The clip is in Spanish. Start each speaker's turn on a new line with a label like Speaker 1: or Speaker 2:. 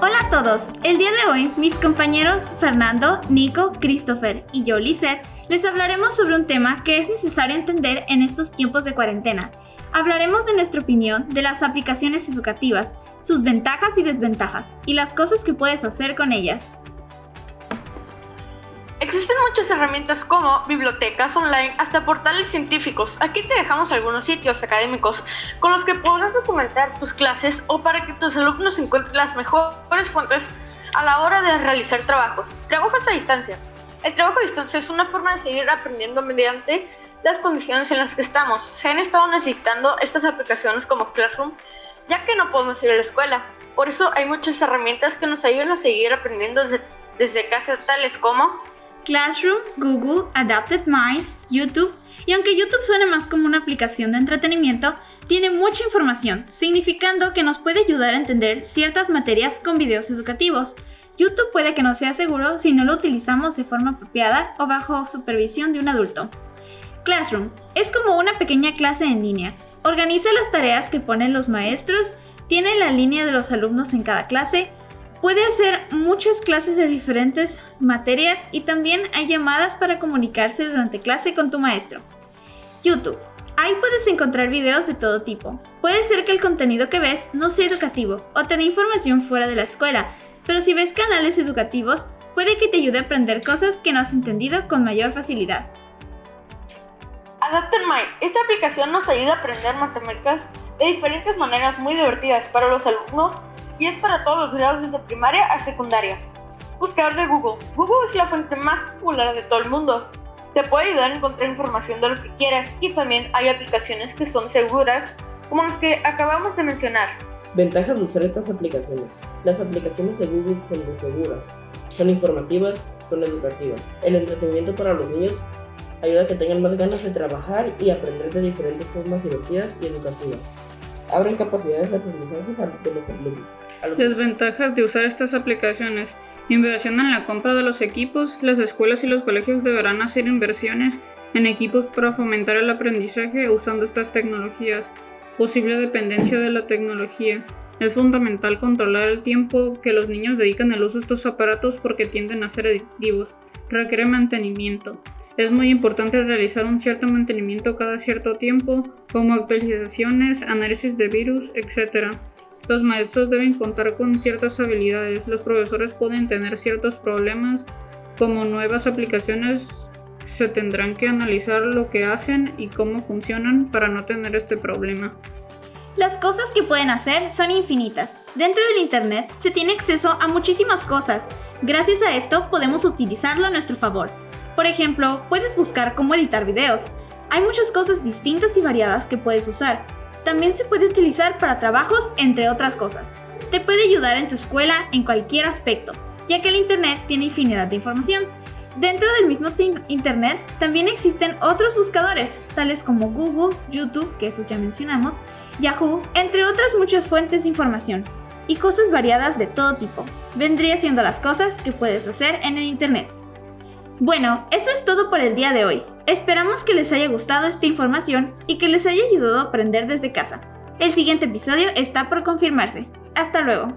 Speaker 1: Hola a todos, el día de hoy mis compañeros Fernando, Nico, Christopher y yo, Lisette, les hablaremos sobre un tema que es necesario entender en estos tiempos de cuarentena. Hablaremos de nuestra opinión de las aplicaciones educativas, sus ventajas y desventajas, y las cosas que puedes hacer con ellas.
Speaker 2: Existen muchas herramientas como bibliotecas online hasta portales científicos. Aquí te dejamos algunos sitios académicos con los que podrás documentar tus clases o para que tus alumnos encuentren las mejores fuentes a la hora de realizar trabajos. Trabajos a distancia. El trabajo a distancia es una forma de seguir aprendiendo mediante las condiciones en las que estamos. Se han estado necesitando estas aplicaciones como Classroom ya que no podemos ir a la escuela. Por eso hay muchas herramientas que nos ayudan a seguir aprendiendo desde, desde casa, tales como
Speaker 1: Classroom, Google, Adapted Mind, YouTube, y aunque YouTube suene más como una aplicación de entretenimiento, tiene mucha información, significando que nos puede ayudar a entender ciertas materias con videos educativos. YouTube puede que no sea seguro si no lo utilizamos de forma apropiada o bajo supervisión de un adulto. Classroom es como una pequeña clase en línea. Organiza las tareas que ponen los maestros, tiene la línea de los alumnos en cada clase, Puede hacer muchas clases de diferentes materias y también hay llamadas para comunicarse durante clase con tu maestro. YouTube. Ahí puedes encontrar videos de todo tipo. Puede ser que el contenido que ves no sea educativo o te dé información fuera de la escuela, pero si ves canales educativos, puede que te ayude a aprender cosas que no has entendido con mayor facilidad.
Speaker 2: Mind. Esta aplicación nos ayuda a aprender matemáticas de diferentes maneras muy divertidas para los alumnos y es para todos los grados desde primaria a secundaria. Buscador de Google. Google es la fuente más popular de todo el mundo. Te puede ayudar a encontrar información de lo que quieras y también hay aplicaciones que son seguras, como las que acabamos de mencionar.
Speaker 3: Ventajas de usar estas aplicaciones. Las aplicaciones de Google son muy seguras, son informativas, son educativas. El entretenimiento para los niños ayuda a que tengan más ganas de trabajar y aprender de diferentes formas divertidas y educativas abren capacidades de aprendizaje de los alumnos.
Speaker 4: Desventajas de usar estas aplicaciones. Inversión en la compra de los equipos. Las escuelas y los colegios deberán hacer inversiones en equipos para fomentar el aprendizaje usando estas tecnologías. Posible dependencia de la tecnología. Es fundamental controlar el tiempo que los niños dedican al uso de estos aparatos porque tienden a ser adictivos. Requiere mantenimiento. Es muy importante realizar un cierto mantenimiento cada cierto tiempo, como actualizaciones, análisis de virus, etc. Los maestros deben contar con ciertas habilidades. Los profesores pueden tener ciertos problemas, como nuevas aplicaciones se tendrán que analizar lo que hacen y cómo funcionan para no tener este problema.
Speaker 1: Las cosas que pueden hacer son infinitas. Dentro del Internet se tiene acceso a muchísimas cosas. Gracias a esto podemos utilizarlo a nuestro favor. Por ejemplo, puedes buscar cómo editar videos. Hay muchas cosas distintas y variadas que puedes usar. También se puede utilizar para trabajos, entre otras cosas. Te puede ayudar en tu escuela en cualquier aspecto, ya que el Internet tiene infinidad de información. Dentro del mismo Internet también existen otros buscadores, tales como Google, YouTube, que esos ya mencionamos, Yahoo, entre otras muchas fuentes de información, y cosas variadas de todo tipo. Vendría siendo las cosas que puedes hacer en el Internet. Bueno, eso es todo por el día de hoy. Esperamos que les haya gustado esta información y que les haya ayudado a aprender desde casa. El siguiente episodio está por confirmarse. Hasta luego.